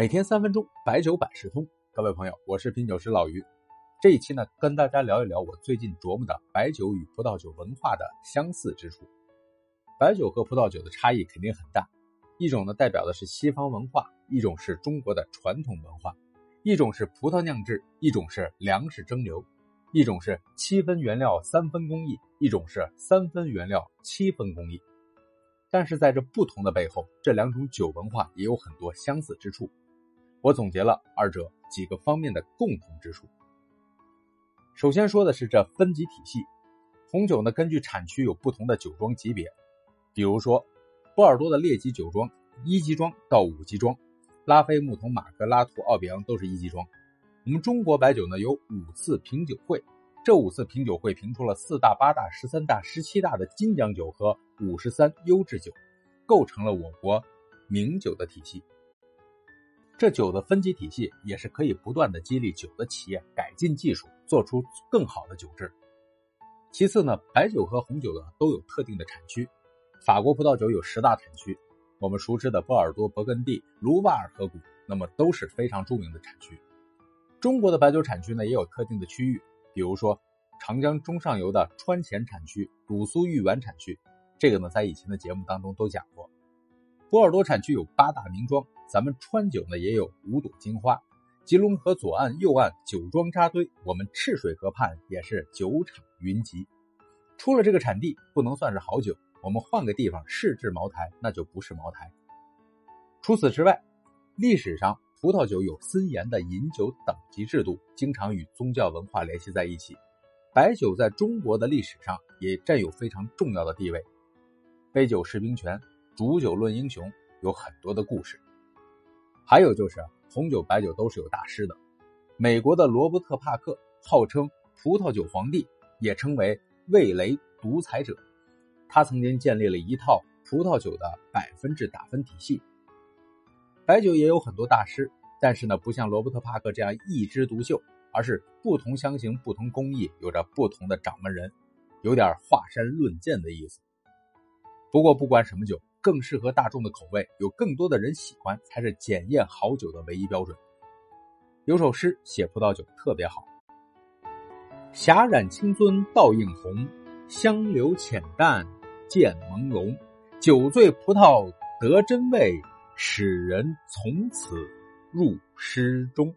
每天三分钟，白酒百事通。各位朋友，我是品酒师老于。这一期呢，跟大家聊一聊我最近琢磨的白酒与葡萄酒文化的相似之处。白酒和葡萄酒的差异肯定很大，一种呢代表的是西方文化，一种是中国的传统文化，一种是葡萄酿制，一种是粮食蒸馏，一种是七分原料三分工艺，一种是三分原料七分工艺。但是在这不同的背后，这两种酒文化也有很多相似之处。我总结了二者几个方面的共同之处。首先说的是这分级体系，红酒呢根据产区有不同的酒庄级别，比如说波尔多的列级酒庄一级庄到五级庄，拉菲、木桐、马格、拉图、奥比昂都是一级庄。我们中国白酒呢有五次品酒会，这五次品酒会评出了四大、八大、十三大、十七大的金奖酒和。五十三优质酒，构成了我国名酒的体系。这酒的分级体系也是可以不断的激励酒的企业改进技术，做出更好的酒质。其次呢，白酒和红酒呢都有特定的产区。法国葡萄酒有十大产区，我们熟知的波尔多、勃艮第、卢瓦尔河谷，那么都是非常著名的产区。中国的白酒产区呢也有特定的区域，比如说长江中上游的川黔产区、鲁苏豫皖产区。这个呢，在以前的节目当中都讲过。波尔多产区有八大名庄，咱们川酒呢也有五朵金花。吉隆河左岸、右岸酒庄扎堆，我们赤水河畔也是酒厂云集。出了这个产地，不能算是好酒。我们换个地方试制茅台，那就不是茅台。除此之外，历史上葡萄酒有森严的饮酒等级制度，经常与宗教文化联系在一起。白酒在中国的历史上也占有非常重要的地位。杯酒释兵权，煮酒论英雄，有很多的故事。还有就是红酒、白酒都是有大师的。美国的罗伯特·帕克号称葡萄酒皇帝，也称为味蕾独裁者。他曾经建立了一套葡萄酒的百分制打分体系。白酒也有很多大师，但是呢，不像罗伯特·帕克这样一枝独秀，而是不同香型、不同工艺，有着不同的掌门人，有点华山论剑的意思。不过，不管什么酒，更适合大众的口味，有更多的人喜欢，才是检验好酒的唯一标准。有首诗写葡萄酒特别好：“霞染青樽倒映红，香留浅淡渐朦胧。酒醉葡萄得真味，使人从此入诗中。”